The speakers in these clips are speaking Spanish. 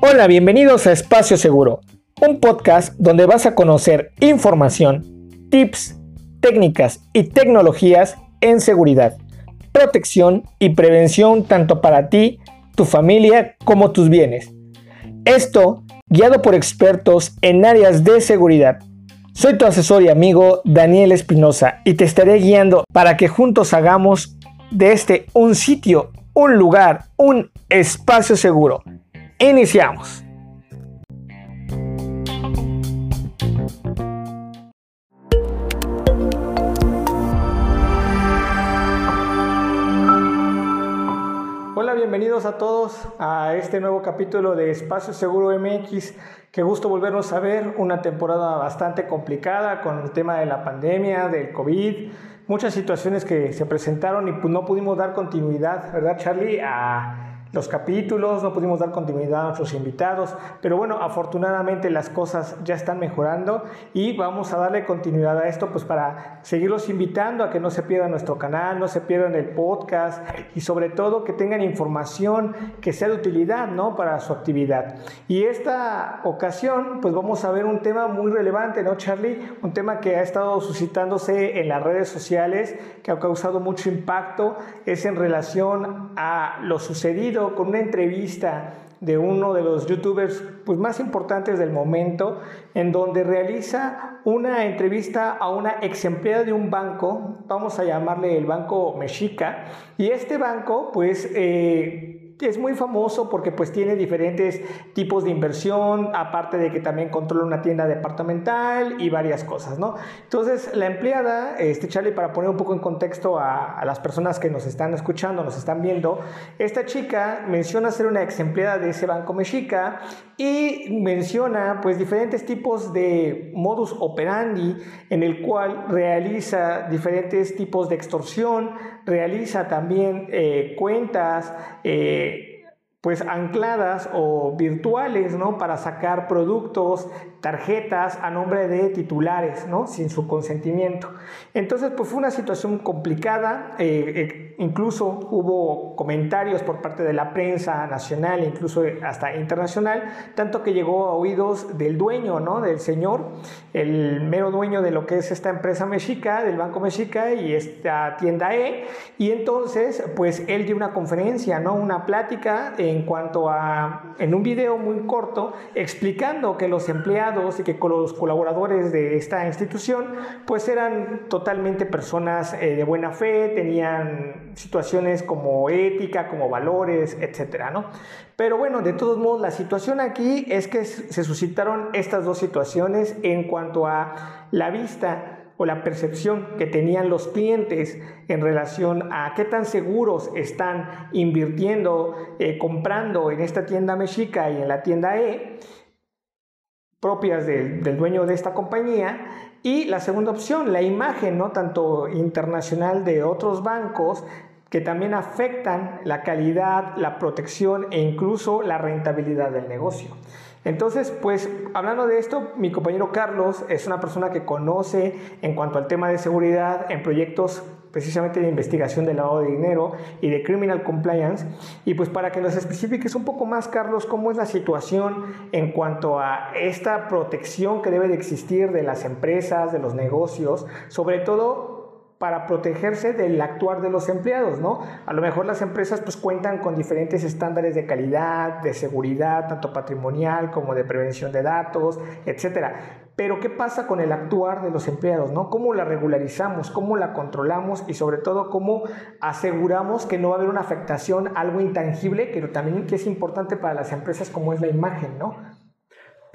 Hola, bienvenidos a Espacio Seguro, un podcast donde vas a conocer información, tips, técnicas y tecnologías en seguridad, protección y prevención tanto para ti, tu familia como tus bienes. Esto guiado por expertos en áreas de seguridad. Soy tu asesor y amigo Daniel Espinosa y te estaré guiando para que juntos hagamos de este un sitio, un lugar, un espacio seguro. Iniciamos. Hola, bienvenidos a todos a este nuevo capítulo de Espacio Seguro MX. Qué gusto volvernos a ver, una temporada bastante complicada con el tema de la pandemia, del COVID, muchas situaciones que se presentaron y pues no pudimos dar continuidad, ¿verdad Charlie? A los capítulos, no pudimos dar continuidad a nuestros invitados, pero bueno, afortunadamente las cosas ya están mejorando y vamos a darle continuidad a esto pues para seguirlos invitando a que no se pierdan nuestro canal, no se pierdan el podcast y sobre todo que tengan información que sea de utilidad, ¿no? Para su actividad. Y esta ocasión pues vamos a ver un tema muy relevante, ¿no, Charlie? Un tema que ha estado suscitándose en las redes sociales, que ha causado mucho impacto, es en relación a lo sucedido con una entrevista de uno de los youtubers pues, más importantes del momento, en donde realiza una entrevista a una ex empleada de un banco, vamos a llamarle el Banco Mexica, y este banco pues... Eh, es muy famoso porque pues tiene diferentes tipos de inversión, aparte de que también controla una tienda departamental y varias cosas, ¿no? Entonces, la empleada, este Charlie, para poner un poco en contexto a, las personas que nos están escuchando, nos están viendo, esta chica menciona ser una ex empleada de ese banco mexica y menciona pues diferentes tipos de modus operandi en el cual realiza diferentes tipos de extorsión, realiza también eh, cuentas, eh, pues ancladas o virtuales, ¿no? Para sacar productos, tarjetas a nombre de titulares, ¿no? Sin su consentimiento. Entonces, pues fue una situación complicada, eh, incluso hubo comentarios por parte de la prensa nacional incluso hasta internacional, tanto que llegó a oídos del dueño, ¿no? Del señor, el mero dueño de lo que es esta empresa mexica, del Banco Mexica y esta tienda E, y entonces, pues él dio una conferencia, ¿no? Una plática en cuanto a, en un video muy corto, explicando que los empleados y que los colaboradores de esta institución, pues eran totalmente personas eh, de buena fe, tenían situaciones como ética, como valores, etcétera, ¿no? Pero bueno, de todos modos, la situación aquí es que se suscitaron estas dos situaciones en cuanto a la vista o la percepción que tenían los clientes en relación a qué tan seguros están invirtiendo, eh, comprando en esta tienda mexica y en la tienda E, propias del, del dueño de esta compañía. Y la segunda opción, la imagen, ¿no? tanto internacional de otros bancos, que también afectan la calidad, la protección e incluso la rentabilidad del negocio. Entonces, pues hablando de esto, mi compañero Carlos es una persona que conoce en cuanto al tema de seguridad en proyectos precisamente de investigación del lavado de dinero y de criminal compliance. Y pues para que nos especifiques un poco más, Carlos, cómo es la situación en cuanto a esta protección que debe de existir de las empresas, de los negocios, sobre todo para protegerse del actuar de los empleados, ¿no? A lo mejor las empresas pues cuentan con diferentes estándares de calidad, de seguridad, tanto patrimonial como de prevención de datos, etcétera. Pero ¿qué pasa con el actuar de los empleados, no? ¿Cómo la regularizamos? ¿Cómo la controlamos? Y sobre todo, ¿cómo aseguramos que no va a haber una afectación, algo intangible, pero también que es importante para las empresas como es la imagen, ¿no?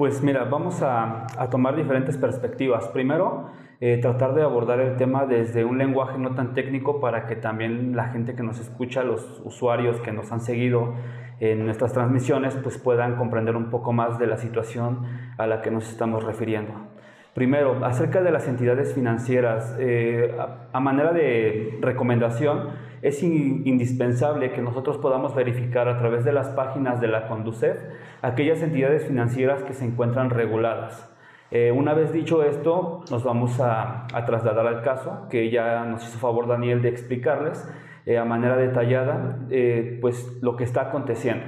Pues mira, vamos a, a tomar diferentes perspectivas. Primero, eh, tratar de abordar el tema desde un lenguaje no tan técnico para que también la gente que nos escucha, los usuarios que nos han seguido en nuestras transmisiones, pues puedan comprender un poco más de la situación a la que nos estamos refiriendo. Primero, acerca de las entidades financieras, eh, a, manera de recomendación, es indispensable que nosotros podamos verificar a través de las páginas de la Conducef aquellas entidades financieras que se encuentran reguladas. Eh, una vez dicho esto, nos vamos a, trasladar al caso que ya nos hizo favor Daniel de explicarles. eh, a manera detallada eh, pues lo que está aconteciendo.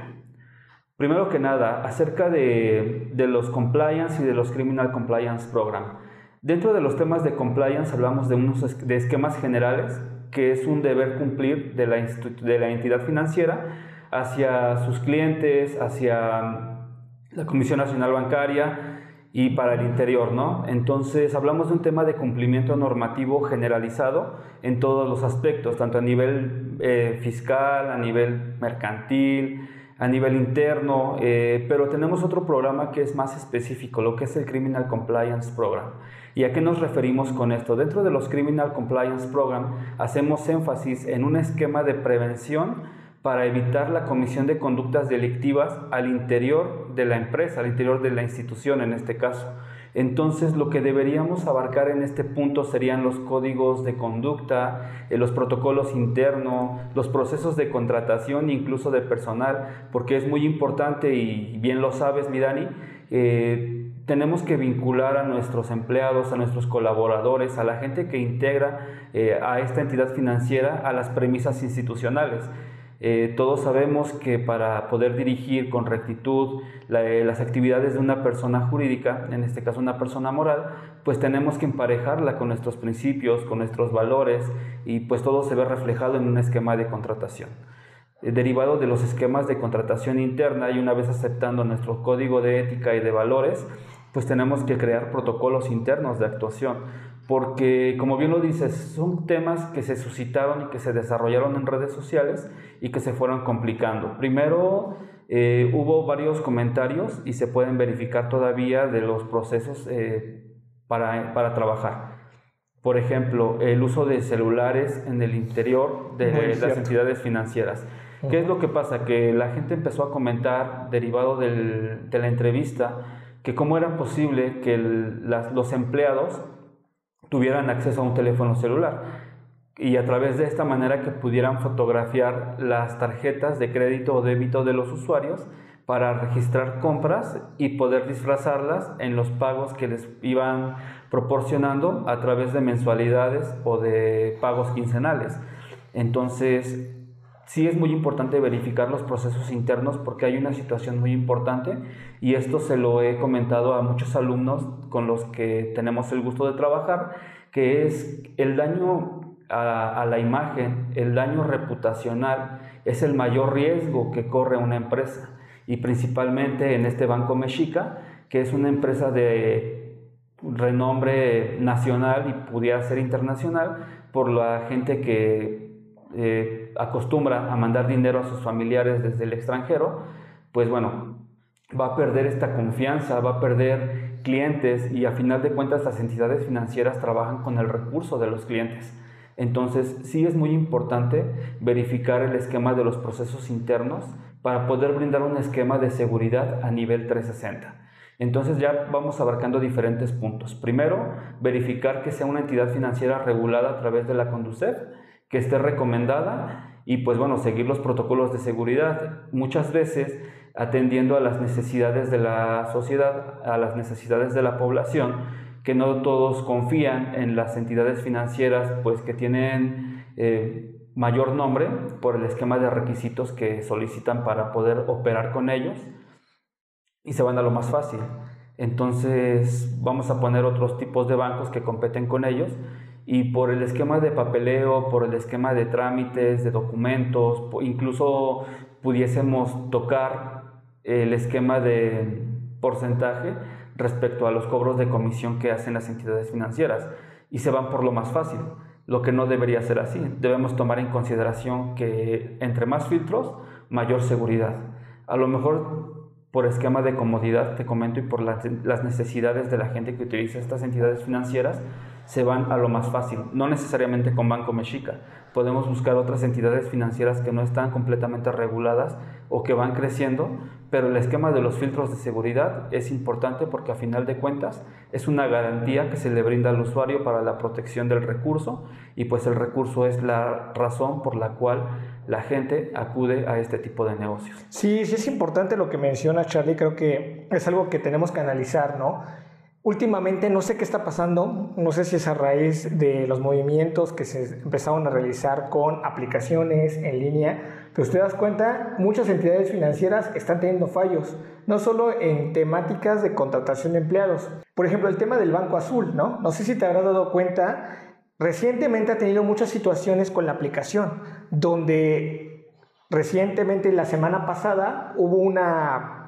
Primero que nada, acerca de, los compliance y de los criminal compliance program. Dentro de los temas de compliance hablamos de unos de esquemas generales, que es un deber cumplir de la, de la entidad financiera hacia sus clientes, hacia la Comisión Nacional Bancaria, y para el interior, ¿no? Entonces hablamos de un tema de cumplimiento normativo generalizado en todos los aspectos, tanto a nivel eh, fiscal, a nivel mercantil, a nivel interno, eh, pero tenemos otro programa que es más específico, lo que es el Criminal Compliance Program. ¿Y a qué nos referimos con esto? Dentro de los Criminal Compliance Program hacemos énfasis en un esquema de prevención para evitar la comisión de conductas delictivas al interior de la empresa, al interior de la institución en este caso. Entonces lo que deberíamos abarcar en este punto serían los códigos de conducta, eh, los protocolos internos, los procesos de contratación incluso de personal, porque es muy importante y bien lo sabes, mi Dani, eh, tenemos que vincular a nuestros empleados, a nuestros colaboradores, a la gente que integra eh, a esta entidad financiera a las premisas institucionales. Eh, todos sabemos que para poder dirigir con rectitud eh, las actividades de una persona jurídica, en este caso una persona moral, pues tenemos que emparejarla con nuestros principios, con nuestros valores y pues todo se ve reflejado en un esquema de contratación. Eh, derivado de los esquemas de contratación interna y una vez aceptando nuestro código de ética y de valores, pues tenemos que crear protocolos internos de actuación porque como bien lo dices, son temas que se suscitaron y que se desarrollaron en redes sociales y que se fueron complicando. Primero, eh, hubo varios comentarios y se pueden verificar todavía de los procesos eh, para, para, trabajar. Por ejemplo, el uso de celulares en el interior de las entidades financieras. ¿Qué es lo que pasa? Que la gente empezó a comentar, derivado del, de la entrevista, que cómo era posible que los empleados tuvieran acceso a un teléfono celular y a través de esta manera que pudieran fotografiar las tarjetas de crédito o débito de los usuarios para registrar compras y poder disfrazarlas en los pagos que les iban proporcionando a través de mensualidades o de pagos quincenales. Entonces, sí es muy importante verificar los procesos internos porque hay una situación muy importante y esto se lo he comentado a muchos alumnos con los que tenemos el gusto de trabajar, que es el daño a, la imagen, el daño reputacional es el mayor riesgo que corre una empresa y principalmente en este Banco Mexica, que es una empresa de renombre nacional y pudiera ser internacional por la gente que eh, acostumbra a mandar dinero a sus familiares desde el extranjero, pues bueno, va a perder esta confianza, va a perder clientes y a final de cuentas las entidades financieras trabajan con el recurso de los clientes. Entonces sí es muy importante verificar el esquema de los procesos internos para poder brindar un esquema de seguridad a nivel 360. Entonces ya vamos abarcando diferentes puntos. Primero, verificar que sea una entidad financiera regulada a través de la Conducef que esté recomendada y pues bueno, seguir los protocolos de seguridad, muchas veces atendiendo a las necesidades de la sociedad, a las necesidades de la población, que no todos confían en las entidades financieras pues que tienen eh, mayor nombre por el esquema de requisitos que solicitan para poder operar con ellos y se van a lo más fácil. Entonces vamos a poner otros tipos de bancos que competen con ellos y por el esquema de papeleo, por el esquema de trámites, de documentos, incluso pudiésemos tocar el esquema de porcentaje respecto a los cobros de comisión que hacen las entidades financieras y se van por lo más fácil, lo que no debería ser así. Debemos tomar en consideración que entre más filtros, mayor seguridad. A lo mejor por esquema de comodidad, te comento, y por las necesidades de la gente que utiliza estas entidades financieras, se van a lo más fácil, no necesariamente con Banco Mexica. Podemos buscar otras entidades financieras que no están completamente reguladas o que van creciendo, pero el esquema de los filtros de seguridad es importante porque a final de cuentas es una garantía que se le brinda al usuario para la protección del recurso y pues el recurso es la razón por la cual la gente acude a este tipo de negocios. Sí, sí es importante lo que menciona Charlie, creo que es algo que tenemos que analizar, ¿no? Últimamente no sé qué está pasando, no sé si es a raíz de los movimientos que se empezaron a realizar con aplicaciones en línea, pero usted das cuenta, muchas entidades financieras están teniendo fallos, no solo en temáticas de contratación de empleados. Por ejemplo, el tema del Banco Azul, ¿no? No sé si te habrás dado cuenta, recientemente ha tenido muchas situaciones con la aplicación, donde recientemente la semana pasada hubo una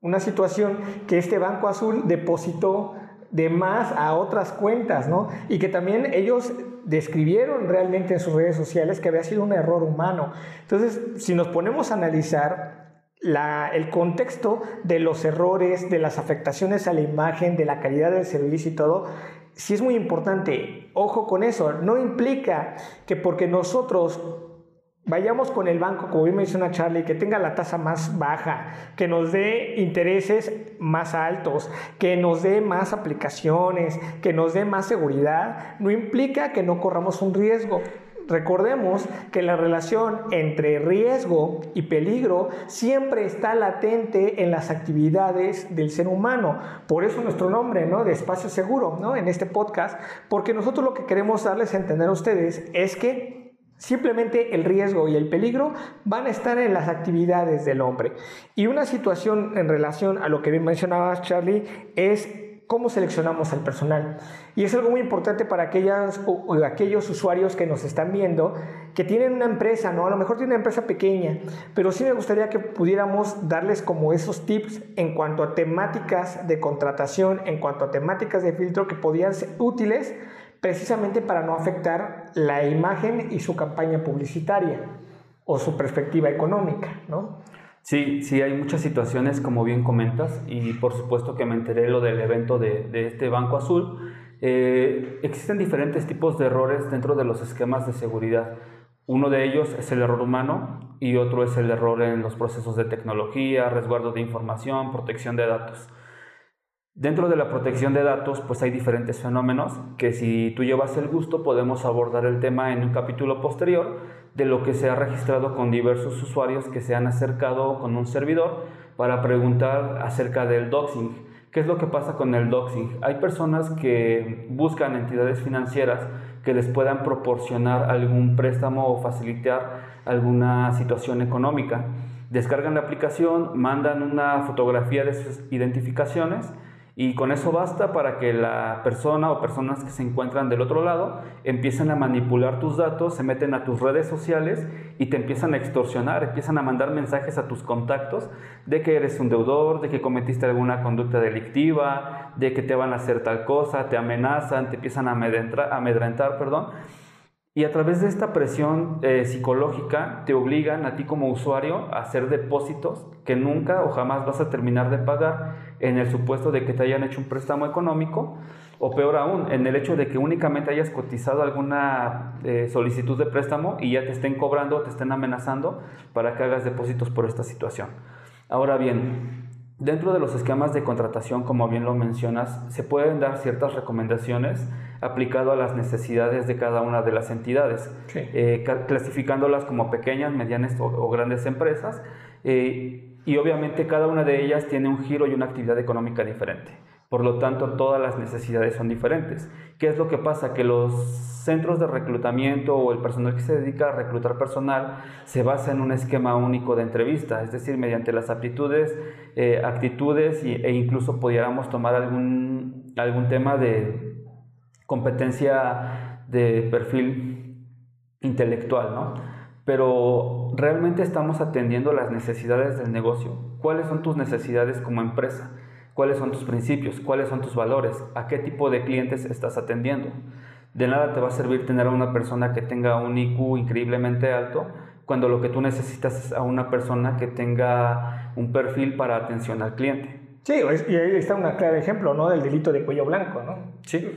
una situación que este Banco Azul depositó de más a otras cuentas, ¿no? Y que también ellos describieron realmente en sus redes sociales que había sido un error humano. Entonces, si nos ponemos a analizar el contexto de los errores, de las afectaciones a la imagen, de la calidad del servicio y todo, sí es muy importante. Ojo con eso, no implica que porque nosotros vayamos con el banco, como bien menciona Charlie, que tenga la tasa más baja, que nos dé intereses más altos, que nos dé más aplicaciones, que nos dé más seguridad, no implica que no corramos un riesgo. Recordemos que la relación entre riesgo y peligro siempre está latente en las actividades del ser humano. Por eso nuestro nombre, ¿no? De espacio seguro, ¿no? En este podcast, porque nosotros lo que queremos darles a entender a ustedes es que Simplemente el riesgo y el peligro van a estar en las actividades del hombre. Y una situación en relación a lo que bien mencionabas, Charlie, es cómo seleccionamos al personal. Y es algo muy importante para aquellas, aquellos usuarios que nos están viendo, que tienen una empresa, ¿no? A lo mejor tienen una empresa pequeña, pero sí me gustaría que pudiéramos darles como esos tips en cuanto a temáticas de contratación, en cuanto a temáticas de filtro que podían ser útiles precisamente para no afectar la imagen y su campaña publicitaria o su perspectiva económica, ¿no? Sí, sí, hay muchas situaciones, como bien comentas, y por supuesto que me enteré lo del evento de, este Banco Azul. Eh, existen diferentes tipos de errores dentro de los esquemas de seguridad. Uno de ellos es el error humano y otro es el error en los procesos de tecnología, resguardo de información, protección de datos. Dentro de la protección de datos, pues hay diferentes fenómenos que si tú llevas el gusto podemos abordar el tema en un capítulo posterior de lo que se ha registrado con diversos usuarios que se han acercado con un servidor para preguntar acerca del doxing. ¿Qué es lo que pasa con el doxing? Hay personas que buscan entidades financieras que les puedan proporcionar algún préstamo o facilitar alguna situación económica. Descargan la aplicación, mandan una fotografía de sus identificaciones, y con eso basta para que la persona o personas que se encuentran del otro lado empiecen a manipular tus datos, se meten a tus redes sociales y te empiezan a extorsionar, empiezan a mandar mensajes a tus contactos de que eres un deudor, de que cometiste alguna conducta delictiva, de que te van a hacer tal cosa, te amenazan, te empiezan a amedrentar, perdón. Y a través de esta presión eh, psicológica te obligan a ti como usuario a hacer depósitos que nunca o jamás vas a terminar de pagar en el supuesto de que te hayan hecho un préstamo económico o peor aún, en el hecho de que únicamente hayas cotizado alguna eh, solicitud de préstamo y ya te estén cobrando, te estén amenazando para que hagas depósitos por esta situación. Ahora bien, Dentro de los esquemas de contratación, como bien lo mencionas, se pueden dar ciertas recomendaciones aplicado a las necesidades de cada una de las entidades, eh, clasificándolas como pequeñas, medianas o, grandes empresas, eh, y obviamente cada una de ellas tiene un giro y una actividad económica diferente. Por lo tanto, todas las necesidades son diferentes. ¿Qué es lo que pasa? Que los centros de reclutamiento o el personal que se dedica a reclutar personal se basa en un esquema único de entrevista, es decir, mediante las aptitudes, eh, actitudes e incluso pudiéramos tomar algún, algún tema de competencia de perfil intelectual, ¿no? Pero realmente estamos atendiendo las necesidades del negocio. ¿Cuáles son tus necesidades como empresa? cuáles son tus principios, cuáles son tus valores, a qué tipo de clientes estás atendiendo. De nada te va a servir tener a una persona que tenga un IQ increíblemente alto cuando lo que tú necesitas es a una persona que tenga un perfil para atención al cliente. Sí, y ahí está un claro ejemplo, ¿no? Del delito de cuello blanco, ¿no? Sí.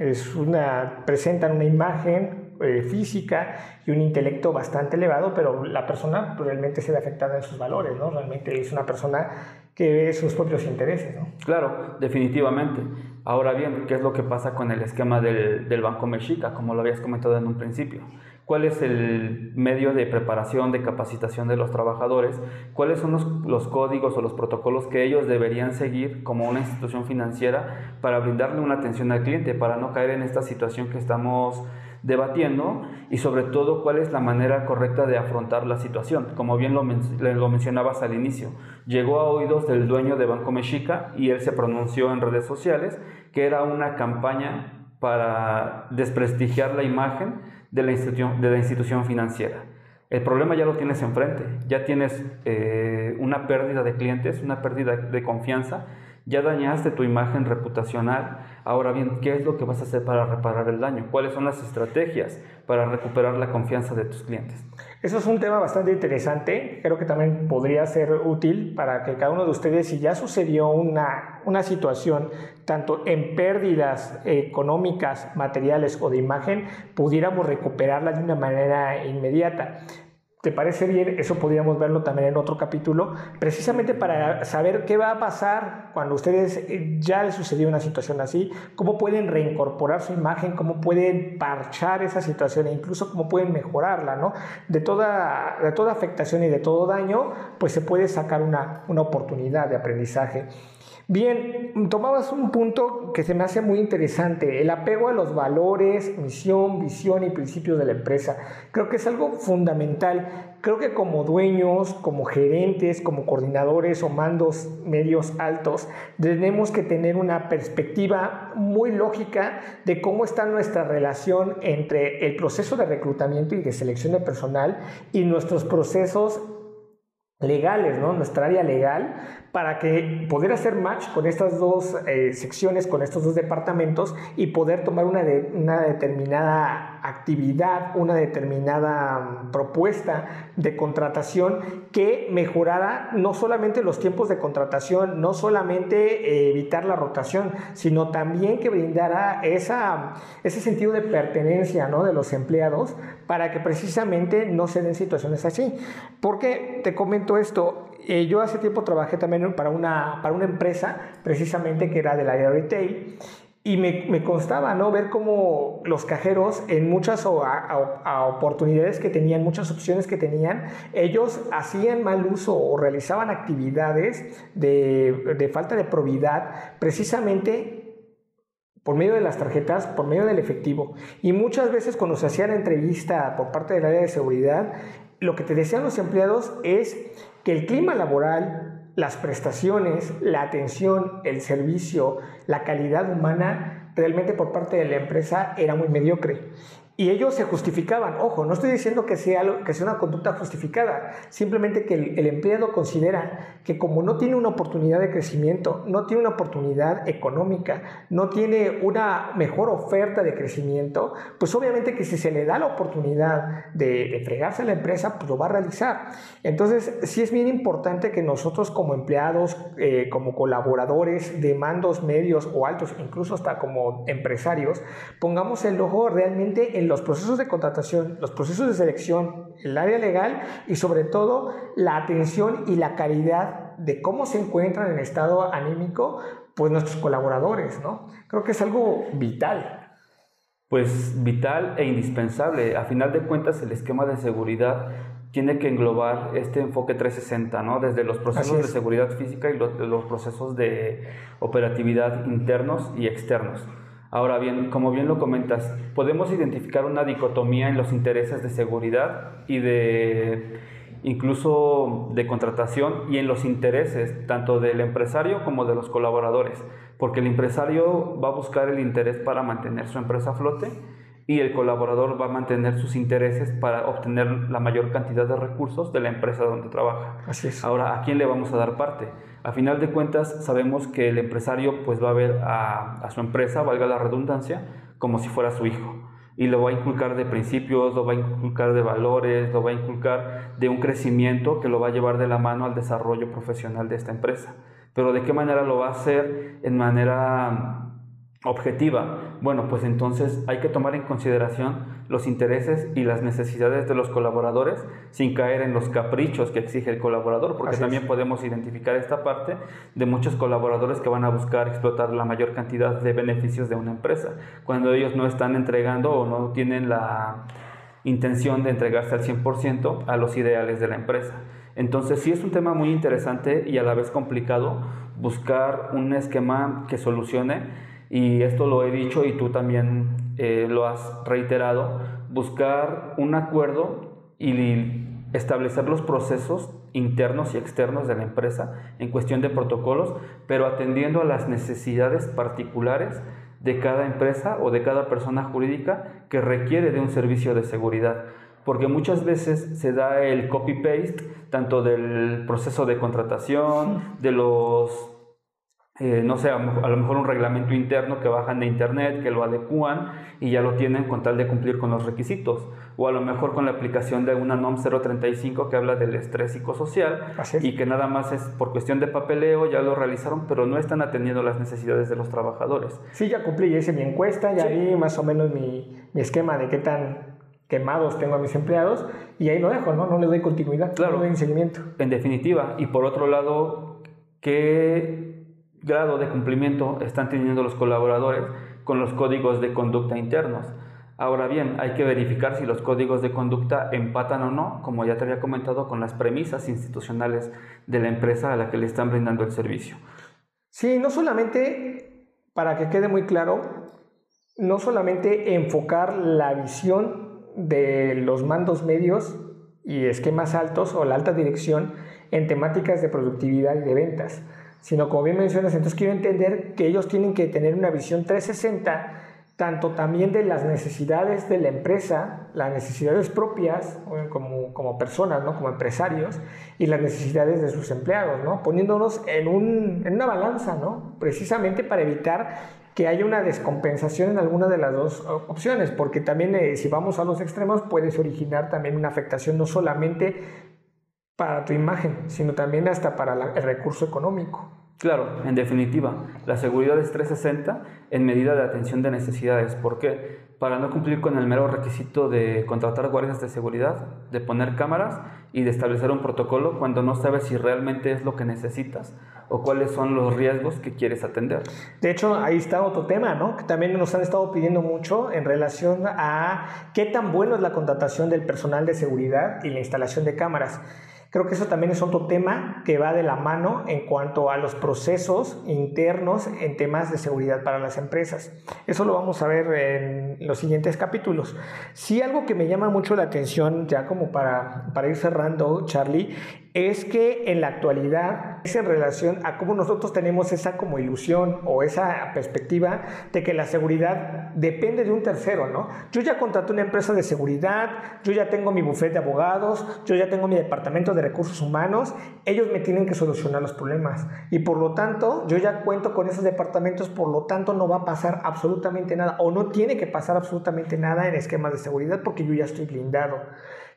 Es una, presentan una imagen eh, física y un intelecto bastante elevado, pero la persona realmente se ve afectada en sus valores, ¿no? Realmente es una persona que ve sus propios intereses. ¿no? Claro, definitivamente. Ahora bien, ¿qué es lo que pasa con el esquema del, del Banco Mexica, como lo habías comentado en un principio? Cuál es el medio de preparación, de capacitación de los trabajadores, cuáles son los, códigos o los protocolos que ellos deberían seguir como una institución financiera para brindarle una atención al cliente, para no caer en esta situación que estamos debatiendo y sobre todo cuál es la manera correcta de afrontar la situación. Como bien lo, lo, mencionabas al inicio, llegó a oídos del dueño de Banco Mexica y él se pronunció en redes sociales que era una campaña para desprestigiar la imagen de la institución, de la institución financiera. El problema ya lo tienes enfrente, ya tienes eh, una pérdida de clientes, una pérdida de confianza ya dañaste tu imagen reputacional. Ahora bien, ¿qué es lo que vas a hacer para reparar el daño? ¿Cuáles son las estrategias para recuperar la confianza de tus clientes? Eso es un tema bastante interesante. Creo que también podría ser útil para que cada uno de ustedes, si ya sucedió una, una situación, tanto en pérdidas económicas, materiales o de imagen, pudiéramos recuperarla de una manera inmediata. ¿Te parece bien? Eso podríamos verlo también en otro capítulo, precisamente para saber qué va a pasar cuando ustedes eh, ya les sucedió una situación así, cómo pueden reincorporar su imagen, cómo pueden parchar esa situación e incluso cómo pueden mejorarla, ¿no? De toda, de toda afectación y de todo daño, pues se puede sacar una, una oportunidad de aprendizaje. Bien, tomabas un punto que se me hace muy interesante, el apego a los valores, misión, visión y principios de la empresa. Creo que es algo fundamental. Creo que como dueños, como gerentes, como coordinadores o mandos medios altos, tenemos que tener una perspectiva muy lógica de cómo está nuestra relación entre el proceso de reclutamiento y de selección de personal y nuestros procesos legales, ¿no? Nuestra área legal, para que poder hacer match con estas dos eh, secciones, con estos dos departamentos y poder tomar una, de, una determinada actividad, una determinada mm, propuesta de contratación que mejorara no solamente los tiempos de contratación, no solamente eh, evitar la rotación, sino también que brindara ese sentido de pertenencia ¿no? de los empleados para que precisamente no se den situaciones así. Porque te comento esto, eh, yo hace tiempo trabajé también para una, para una empresa precisamente que era del área retail y me, me, constaba ¿no? ver cómo los cajeros en muchas oportunidades que tenían, muchas opciones que tenían, ellos hacían mal uso o realizaban actividades de, de falta de probidad precisamente por medio de las tarjetas, por medio del efectivo. Y muchas veces cuando se hacía la entrevista por parte del área de seguridad, lo que te decían los empleados es que el clima laboral, las prestaciones, la atención, el servicio, la calidad humana, realmente por parte de la empresa era muy mediocre. Y ellos se justificaban. Ojo, no estoy diciendo que sea, que sea una conducta justificada, simplemente que el, empleado considera que como no tiene una oportunidad de crecimiento, no tiene una oportunidad económica, no tiene una mejor oferta de crecimiento, pues obviamente que si se le da la oportunidad de, fregarse a la empresa, pues lo va a realizar. Entonces, sí es bien importante que nosotros como empleados, eh, como colaboradores de mandos medios o altos, incluso hasta como empresarios, pongamos el ojo realmente en los procesos de contratación, los procesos de selección, el área legal y sobre todo la atención y la calidad de cómo se encuentran en estado anímico pues nuestros colaboradores, ¿no? Creo que es algo vital. Pues vital e indispensable. A final de cuentas, el esquema de seguridad tiene que englobar este enfoque 360, ¿no? Desde los procesos de seguridad física y los, los procesos de operatividad internos y externos. Ahora bien, como bien lo comentas, podemos identificar una dicotomía en los intereses de seguridad y de incluso de contratación y en los intereses tanto del empresario como de los colaboradores, porque el empresario va a buscar el interés para mantener su empresa a flote y el colaborador va a mantener sus intereses para obtener la mayor cantidad de recursos de la empresa donde trabaja. Así es. Ahora, ¿a quién le vamos a dar parte? A final de cuentas, sabemos que el empresario pues va a ver a, su empresa, valga la redundancia, como si fuera su hijo. Y lo va a inculcar de principios, lo va a inculcar de valores, lo va a inculcar de un crecimiento que lo va a llevar de la mano al desarrollo profesional de esta empresa. Pero ¿de qué manera lo va a hacer? En manera objetiva. Bueno, pues entonces hay que tomar en consideración los intereses y las necesidades de los colaboradores sin caer en los caprichos que exige el colaborador, porque también podemos identificar esta parte de muchos colaboradores que van a buscar explotar la mayor cantidad de beneficios de una empresa, cuando ellos no están entregando o no tienen la intención de entregarse al 100% a los ideales de la empresa. Entonces sí es un tema muy interesante y a la vez complicado buscar un esquema que solucione y esto lo he dicho y tú también eh, lo has reiterado, buscar un acuerdo y establecer los procesos internos y externos de la empresa en cuestión de protocolos, pero atendiendo a las necesidades particulares de cada empresa o de cada persona jurídica que requiere de un servicio de seguridad. Porque muchas veces se da el copy-paste tanto del proceso de contratación, de los eh, no sé, a, lo mejor un reglamento interno que bajan de internet, que lo adecúan y ya lo tienen con tal de cumplir con los requisitos. O a lo mejor con la aplicación de una NOM 035 que habla del estrés psicosocial y que nada más es por cuestión de papeleo, ya lo realizaron, pero no están atendiendo las necesidades de los trabajadores. Sí, ya cumplí, ya hice mi encuesta, ya vi más o menos mi, mi esquema de qué tan quemados tengo a mis empleados y ahí lo dejo, ¿no? No le doy continuidad, claro, no le doy seguimiento. En definitiva, y por otro lado, ¿qué grado de cumplimiento están teniendo los colaboradores con los códigos de conducta internos. Ahora bien, hay que verificar si los códigos de conducta empatan o no, como ya te había comentado, con las premisas institucionales de la empresa a la que le están brindando el servicio. Sí, no solamente, para que quede muy claro, no solamente enfocar la visión de los mandos medios y esquemas altos o la alta dirección en temáticas de productividad y de ventas, sino como bien mencionas, entonces quiero entender que ellos tienen que tener una visión 360 tanto también de las necesidades de la empresa, las necesidades propias como, como personas, ¿no? como empresarios, y las necesidades de sus empleados, ¿no? poniéndonos en, un, en una balanza, ¿no? precisamente para evitar que haya una descompensación en alguna de las dos opciones, porque también eh, si vamos a los extremos puedes originar también una afectación no solamente para tu imagen, sino también hasta para el recurso económico. Claro, en definitiva, la seguridad es 360 en medida de atención de necesidades. ¿Por qué? Para no cumplir con el mero requisito de contratar guardias de seguridad, de poner cámaras y de establecer un protocolo cuando no sabes si realmente es lo que necesitas o cuáles son los riesgos que quieres atender. De hecho, ahí está otro tema, ¿no? Que también nos han estado pidiendo mucho en relación a qué tan bueno es la contratación del personal de seguridad y la instalación de cámaras. Creo que eso también es otro tema que va de la mano en cuanto a los procesos internos en temas de seguridad para las empresas. Eso lo vamos a ver en los siguientes capítulos. Sí, algo que me llama mucho la atención, ya como para, para ir cerrando, Charlie, es que en la actualidad es en relación a cómo nosotros tenemos esa como ilusión o esa perspectiva de que la seguridad depende de un tercero, ¿no? Yo ya contraté una empresa de seguridad, yo ya tengo mi bufete de abogados, yo ya tengo mi departamento de recursos humanos, ellos me tienen que solucionar los problemas y por lo tanto yo ya cuento con esos departamentos, por lo tanto no va a pasar absolutamente nada o no tiene que pasar absolutamente nada en esquemas de seguridad porque yo ya estoy blindado.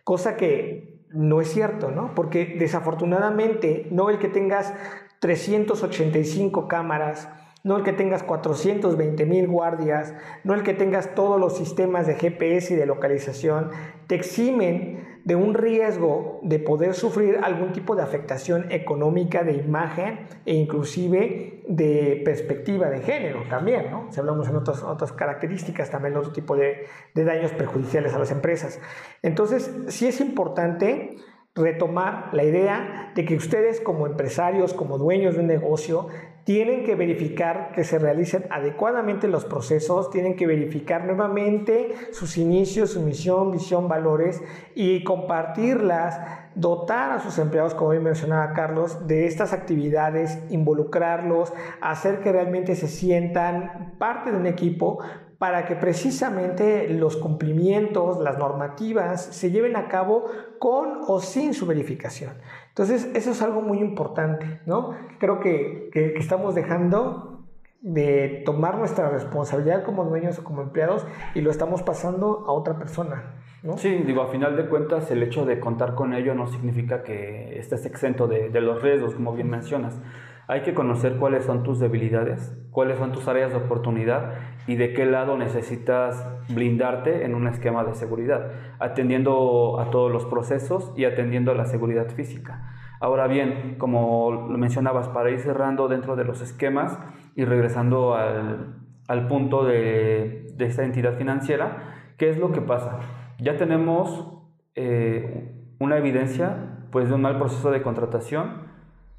Cosa que no es cierto, ¿no? Porque desafortunadamente no el que tengas 385 cámaras, no el que tengas 420 mil guardias, no el que tengas todos los sistemas de GPS y de localización, te eximen de un riesgo de poder sufrir algún tipo de afectación económica de imagen e inclusive de perspectiva de género también, ¿no? Si hablamos en otras, otras características, también otro tipo de, de daños perjudiciales a las empresas. Entonces, sí es importante retomar la idea de que ustedes como empresarios, como dueños de un negocio, tienen que verificar que se realicen adecuadamente los procesos, tienen que verificar nuevamente sus inicios, su misión, visión, valores y compartirlas, dotar a sus empleados, como bien mencionaba Carlos, de estas actividades, involucrarlos, hacer que realmente se sientan parte de un equipo para que precisamente los cumplimientos, las normativas se lleven a cabo con o sin su verificación. Entonces, eso es algo muy importante, ¿no? Creo que, que, estamos dejando de tomar nuestra responsabilidad como dueños o como empleados y lo estamos pasando a otra persona. ¿no? Sí, digo, a final de cuentas, el hecho de contar con ello no significa que estés exento de, de los riesgos, como bien mencionas. Hay que conocer cuáles son tus debilidades, cuáles son tus áreas de oportunidad y de qué lado necesitas blindarte en un esquema de seguridad, atendiendo a todos los procesos y atendiendo a la seguridad física. Ahora bien, como lo mencionabas, para ir cerrando dentro de los esquemas y regresando al, punto de, de esta entidad financiera, ¿qué es lo que pasa? Ya tenemos eh, una evidencia pues, de un mal proceso de contratación,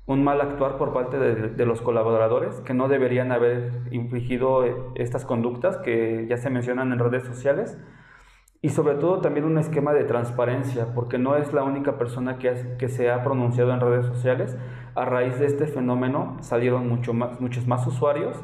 un mal actuar por parte de, los colaboradores que no deberían haber infligido eh, estas conductas que ya se mencionan en redes sociales y sobre todo también un esquema de transparencia, porque no es la única persona que, que se ha pronunciado en redes sociales. A raíz de este fenómeno salieron mucho más, muchos más usuarios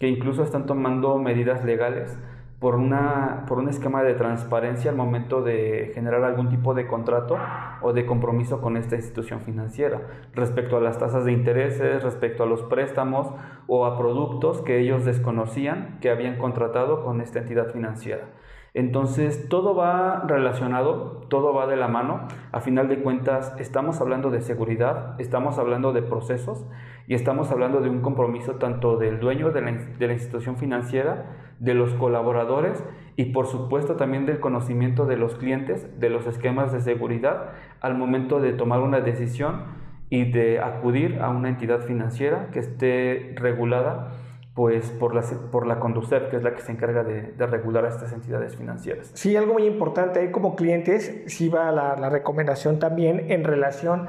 que incluso están tomando medidas legales por, una, por un esquema de transparencia al momento de generar algún tipo de contrato o de compromiso con esta institución financiera respecto a las tasas de intereses, respecto a los préstamos o a productos que ellos desconocían que habían contratado con esta entidad financiera. Entonces, todo va relacionado, todo va de la mano. A final de cuentas, estamos hablando de seguridad, estamos hablando de procesos y estamos hablando de un compromiso tanto del dueño de la, de la institución financiera de los colaboradores y por supuesto también del conocimiento de los clientes, de los esquemas de seguridad al momento de tomar una decisión y de acudir a una entidad financiera que esté regulada pues por la, por la Conducef, que es la que se encarga de, regular a estas entidades financieras. Sí, algo muy importante ahí como clientes, sí va la recomendación también en relación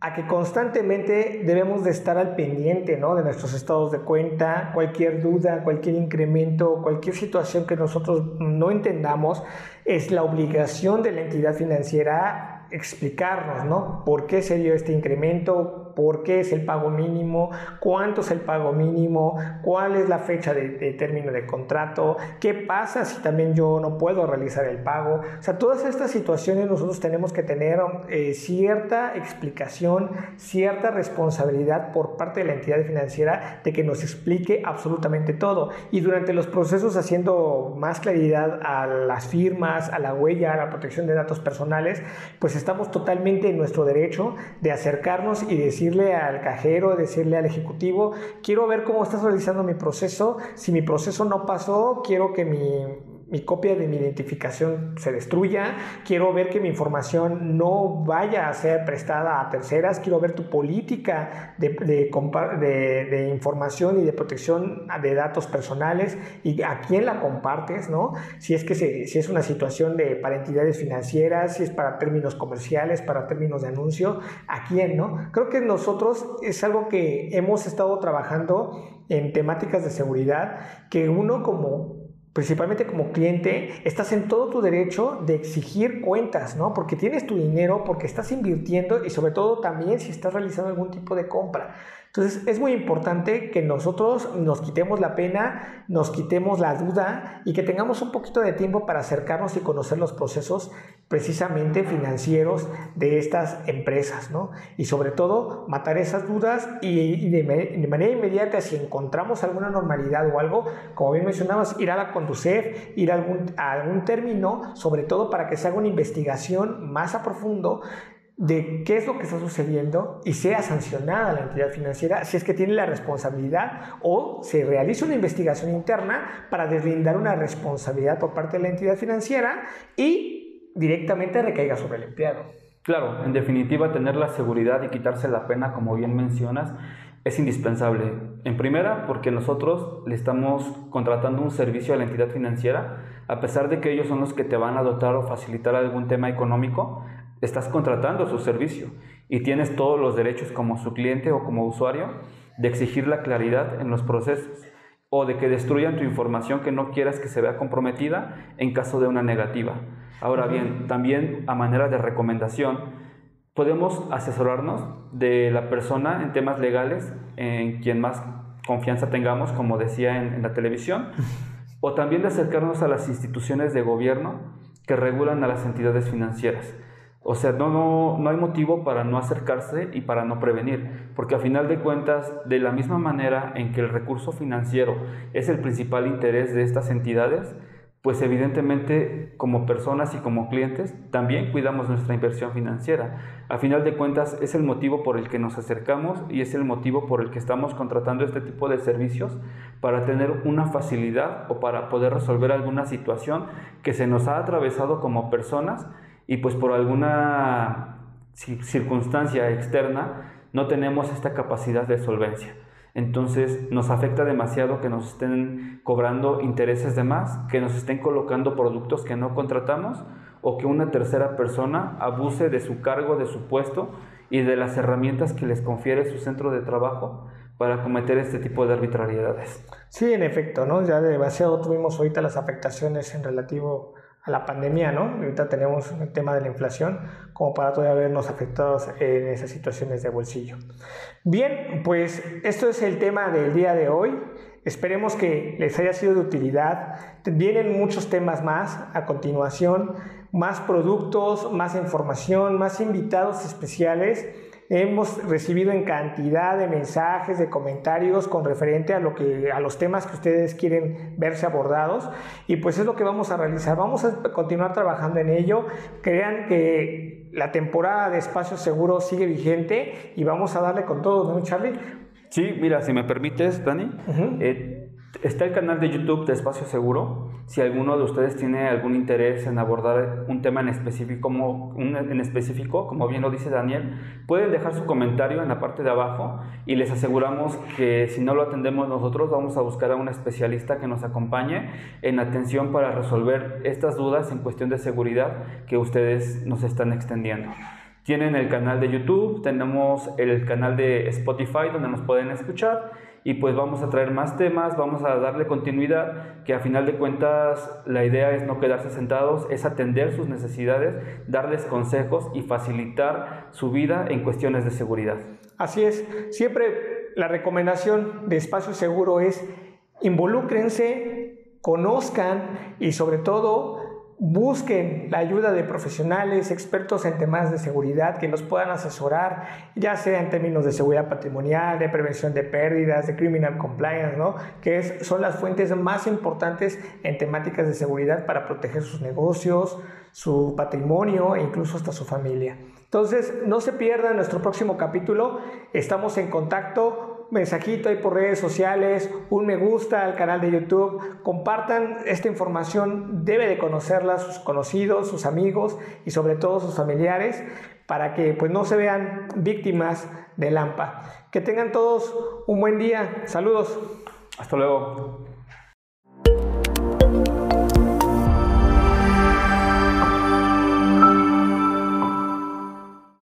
a que constantemente debemos de estar al pendiente ¿no? de nuestros estados de cuenta, cualquier duda, cualquier incremento, cualquier situación que nosotros no entendamos, es la obligación de la entidad financiera explicarnos, ¿no? ¿Por qué se dio este incremento? Por qué es el pago mínimo, cuánto es el pago mínimo, cuál es la fecha de, término de contrato, qué pasa si también yo no puedo realizar el pago. O sea, todas estas situaciones nosotros tenemos que tener eh, cierta explicación, cierta responsabilidad por parte de la entidad financiera de que nos explique absolutamente todo. Y durante los procesos haciendo más claridad a las firmas, a la huella, a la protección de datos personales, pues estamos totalmente en nuestro derecho de acercarnos y decir decirle al cajero, decirle al ejecutivo, quiero ver cómo estás realizando mi proceso, si mi proceso no pasó, quiero que mi mi copia de mi identificación se destruya, quiero ver que mi información no vaya a ser prestada a terceras, quiero ver tu política de, de, información y de protección de datos personales y a quién la compartes, ¿no? Si es que si es una situación de, para entidades financieras, si es para términos comerciales, para términos de anuncio, ¿a quién, no? Creo que nosotros es algo que hemos estado trabajando en temáticas de seguridad, que uno como principalmente como cliente, estás en todo tu derecho de exigir cuentas, ¿no? Porque tienes tu dinero, porque estás invirtiendo y sobre todo también si estás realizando algún tipo de compra. Entonces es muy importante que nosotros nos quitemos la pena, nos quitemos la duda y que tengamos un poquito de tiempo para acercarnos y conocer los procesos precisamente financieros de estas empresas, ¿no? Y sobre todo matar esas dudas y, de, manera inmediata si encontramos alguna normalidad o algo, como bien mencionabas, ir a la Conducef, ir a algún, a algún término, sobre todo para que se haga una investigación más a profundo de qué es lo que está sucediendo y sea sancionada la entidad financiera si es que tiene la responsabilidad o se realiza una investigación interna para deslindar una responsabilidad por parte de la entidad financiera y directamente recaiga sobre el empleado. Claro, en definitiva tener la seguridad y quitarse la pena, como bien mencionas, es indispensable. En primera, porque nosotros le estamos contratando un servicio a la entidad financiera, a pesar de que ellos son los que te van a dotar o facilitar algún tema económico, estás contratando su servicio y tienes todos los derechos como su cliente o como usuario de exigir la claridad en los procesos o de que destruyan tu información que no quieras que se vea comprometida en caso de una negativa. Ahora bien, también a manera de recomendación, podemos asesorarnos de la persona en temas legales, en quien más confianza tengamos, como decía en, en la televisión, o también de acercarnos a las instituciones de gobierno que regulan a las entidades financieras. O sea, no, no, no hay motivo para no acercarse y para no prevenir, porque a final de cuentas, de la misma manera en que el recurso financiero es el principal interés de estas entidades, pues evidentemente como personas y como clientes también cuidamos nuestra inversión financiera. A final de cuentas es el motivo por el que nos acercamos y es el motivo por el que estamos contratando este tipo de servicios para tener una facilidad o para poder resolver alguna situación que se nos ha atravesado como personas y pues por alguna circunstancia externa no tenemos esta capacidad de solvencia. Entonces nos afecta demasiado que nos estén cobrando intereses de más, que nos estén colocando productos que no contratamos o que una tercera persona abuse de su cargo, de su puesto y de las herramientas que les confiere su centro de trabajo para cometer este tipo de arbitrariedades. Sí, en efecto, ¿no? Ya demasiado tuvimos ahorita las afectaciones en relativo la pandemia, ¿no? Ahorita tenemos el tema de la inflación como para todavía vernos afectados en esas situaciones de bolsillo. Bien, pues esto es el tema del día de hoy. Esperemos que les haya sido de utilidad. Vienen muchos temas más a continuación, más productos, más información, más invitados especiales hemos recibido en cantidad de mensajes, de comentarios con referente a, lo que, a los temas que ustedes quieren verse abordados y pues es lo que vamos a realizar. Vamos a continuar trabajando en ello. Crean que la temporada de Espacio Seguro sigue vigente y vamos a darle con todo, ¿no, Charlie? Sí, mira, si me permites, Dani, Está el canal de YouTube de Espacio Seguro. Si alguno de ustedes tiene algún interés en abordar un tema en específico, como, en específico, como bien lo dice Daniel, pueden dejar su comentario en la parte de abajo y les aseguramos que si no lo atendemos nosotros, vamos a buscar a un especialista que nos acompañe en atención para resolver estas dudas en cuestión de seguridad que ustedes nos están extendiendo. Tienen el canal de YouTube, tenemos el canal de Spotify donde nos pueden escuchar y pues vamos a traer más temas, vamos a darle continuidad, que a final de cuentas la idea es no quedarse sentados, es atender sus necesidades, darles consejos y facilitar su vida en cuestiones de seguridad. Así es, siempre la recomendación de espacio seguro es involúcrense, conozcan y sobre todo busquen la ayuda de profesionales, expertos en temas de seguridad que los puedan asesorar, ya sea en términos de seguridad patrimonial, de prevención de pérdidas, de criminal compliance, ¿no? que son las fuentes más importantes en temáticas de seguridad para proteger sus negocios, su patrimonio e incluso hasta su familia. Entonces, no se pierdan nuestro próximo capítulo, estamos en contacto mensajito ahí por redes sociales, un me gusta al canal de YouTube, compartan esta información, debe de conocerla sus conocidos, sus amigos y sobre todo sus familiares para que pues no se vean víctimas de Lampa. Que tengan todos un buen día. Saludos. Hasta luego.